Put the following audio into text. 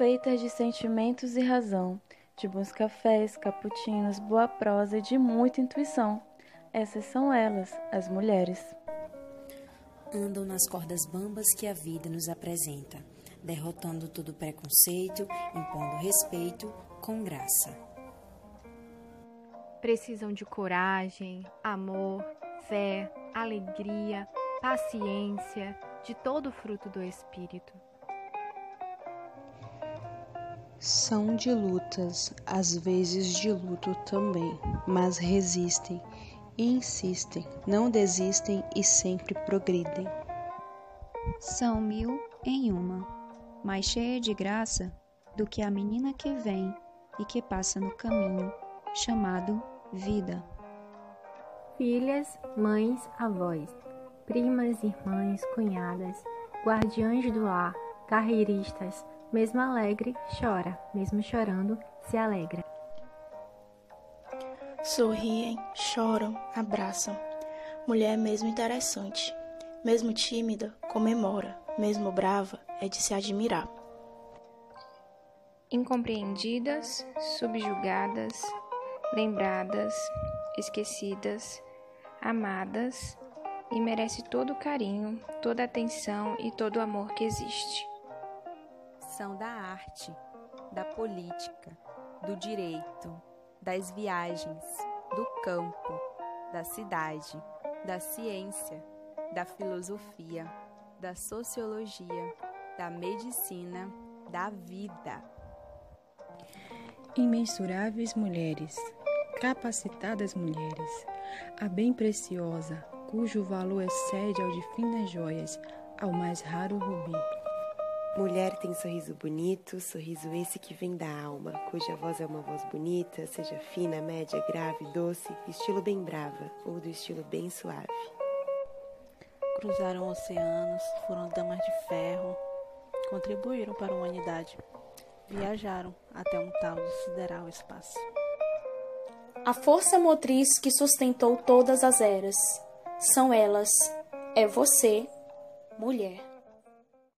feitas de sentimentos e razão, de bons cafés, cappuccinos, boa prosa e de muita intuição. Essas são elas, as mulheres. Andam nas cordas bambas que a vida nos apresenta, derrotando todo preconceito, impondo respeito com graça. Precisam de coragem, amor, fé, alegria, paciência, de todo o fruto do Espírito. São de lutas, às vezes de luto também, mas resistem e insistem, não desistem e sempre progridem. São mil em uma, mais cheia de graça do que a menina que vem e que passa no caminho, chamado vida. Filhas, mães, avós, primas, irmãs, cunhadas, guardiães do lar, carreiristas, mesmo alegre, chora, mesmo chorando, se alegra. Sorriem, choram, abraçam. Mulher mesmo interessante, mesmo tímida, comemora, mesmo brava, é de se admirar. Incompreendidas, subjugadas, lembradas, esquecidas, amadas, e merece todo o carinho, toda a atenção e todo o amor que existe são da arte, da política, do direito, das viagens, do campo, da cidade, da ciência, da filosofia, da sociologia, da medicina, da vida. Imensuráveis mulheres, capacitadas mulheres, a bem preciosa, cujo valor excede ao de finas joias, ao mais raro rubi. Mulher tem sorriso bonito, sorriso esse que vem da alma, cuja voz é uma voz bonita, seja fina, média, grave, doce, estilo bem brava ou do estilo bem suave. Cruzaram oceanos, foram damas de ferro, contribuíram para a humanidade, viajaram até um tal de sideral espaço. A força motriz que sustentou todas as eras são elas, é você, mulher.